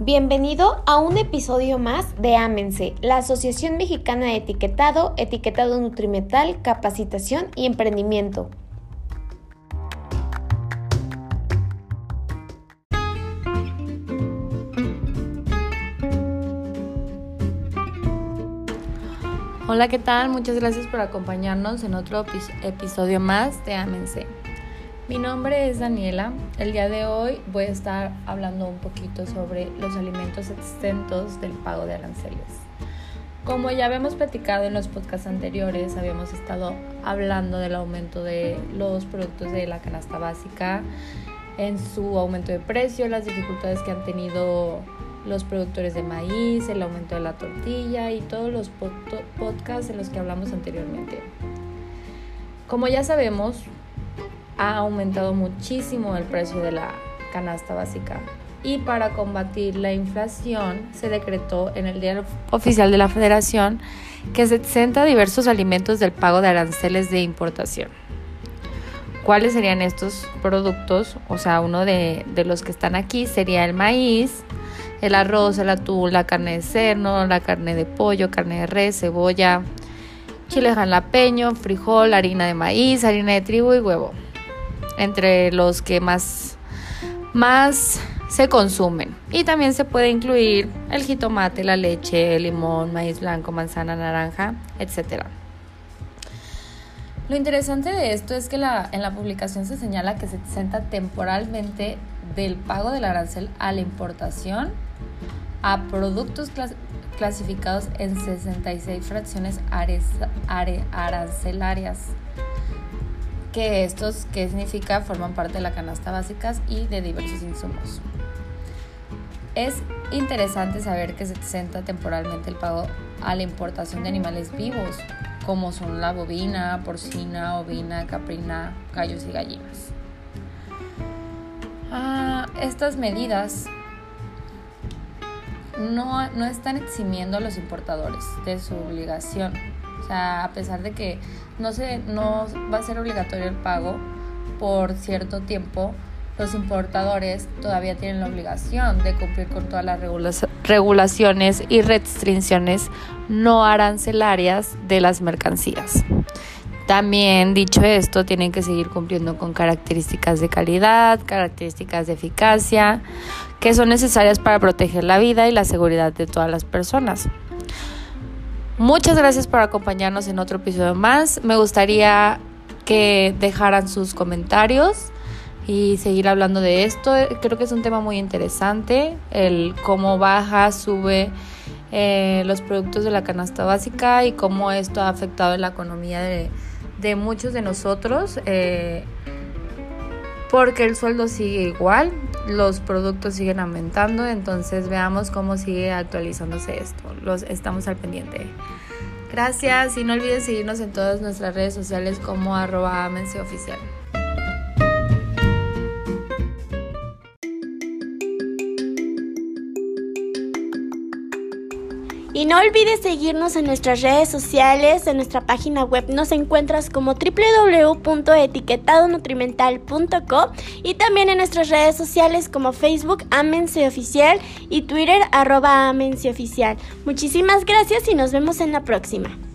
Bienvenido a un episodio más de Ámense, la Asociación Mexicana de Etiquetado, Etiquetado Nutrimental, Capacitación y Emprendimiento. Hola, ¿qué tal? Muchas gracias por acompañarnos en otro episodio más de Ámense. Mi nombre es Daniela. El día de hoy voy a estar hablando un poquito sobre los alimentos exentos del pago de aranceles. Como ya habíamos platicado en los podcasts anteriores, habíamos estado hablando del aumento de los productos de la canasta básica, en su aumento de precio, las dificultades que han tenido los productores de maíz, el aumento de la tortilla y todos los podcasts en los que hablamos anteriormente. Como ya sabemos, ha aumentado muchísimo el precio de la canasta básica. Y para combatir la inflación se decretó en el diario oficial de la Federación que se exenta diversos alimentos del pago de aranceles de importación. ¿Cuáles serían estos productos? O sea, uno de, de los que están aquí sería el maíz, el arroz, el atún, la carne de cerdo, la carne de pollo, carne de res, cebolla, chile jalapeño, frijol, harina de maíz, harina de trigo y huevo entre los que más, más se consumen. Y también se puede incluir el jitomate, la leche, el limón, maíz blanco, manzana, naranja, etc. Lo interesante de esto es que en la publicación se señala que se exenta temporalmente del pago del arancel a la importación a productos clasificados en 66 fracciones arancelarias que estos, ¿qué significa? Forman parte de la canasta básica y de diversos insumos. Es interesante saber que se exenta temporalmente el pago a la importación de animales vivos, como son la bovina, porcina, ovina, caprina, gallos y gallinas. Ah, estas medidas no, no están eximiendo a los importadores de su obligación sea, a pesar de que no, se, no va a ser obligatorio el pago por cierto tiempo, los importadores todavía tienen la obligación de cumplir con todas las regulaciones y restricciones no arancelarias de las mercancías. También, dicho esto, tienen que seguir cumpliendo con características de calidad, características de eficacia, que son necesarias para proteger la vida y la seguridad de todas las personas. Muchas gracias por acompañarnos en otro episodio más. Me gustaría que dejaran sus comentarios y seguir hablando de esto. Creo que es un tema muy interesante, el cómo baja, sube eh, los productos de la canasta básica y cómo esto ha afectado la economía de, muchos de nosotros. Eh, porque el sueldo sigue igual, los productos siguen aumentando, entonces veamos cómo sigue actualizándose esto. Los estamos al pendiente. Gracias y no olviden seguirnos en todas nuestras redes sociales como arroba oficial. Y no olvides seguirnos en nuestras redes sociales, en nuestra página web nos encuentras como www.etiquetadonutrimental.com y también en nuestras redes sociales como Facebook Amense Oficial y Twitter arroba Amense Oficial. Muchísimas gracias y nos vemos en la próxima.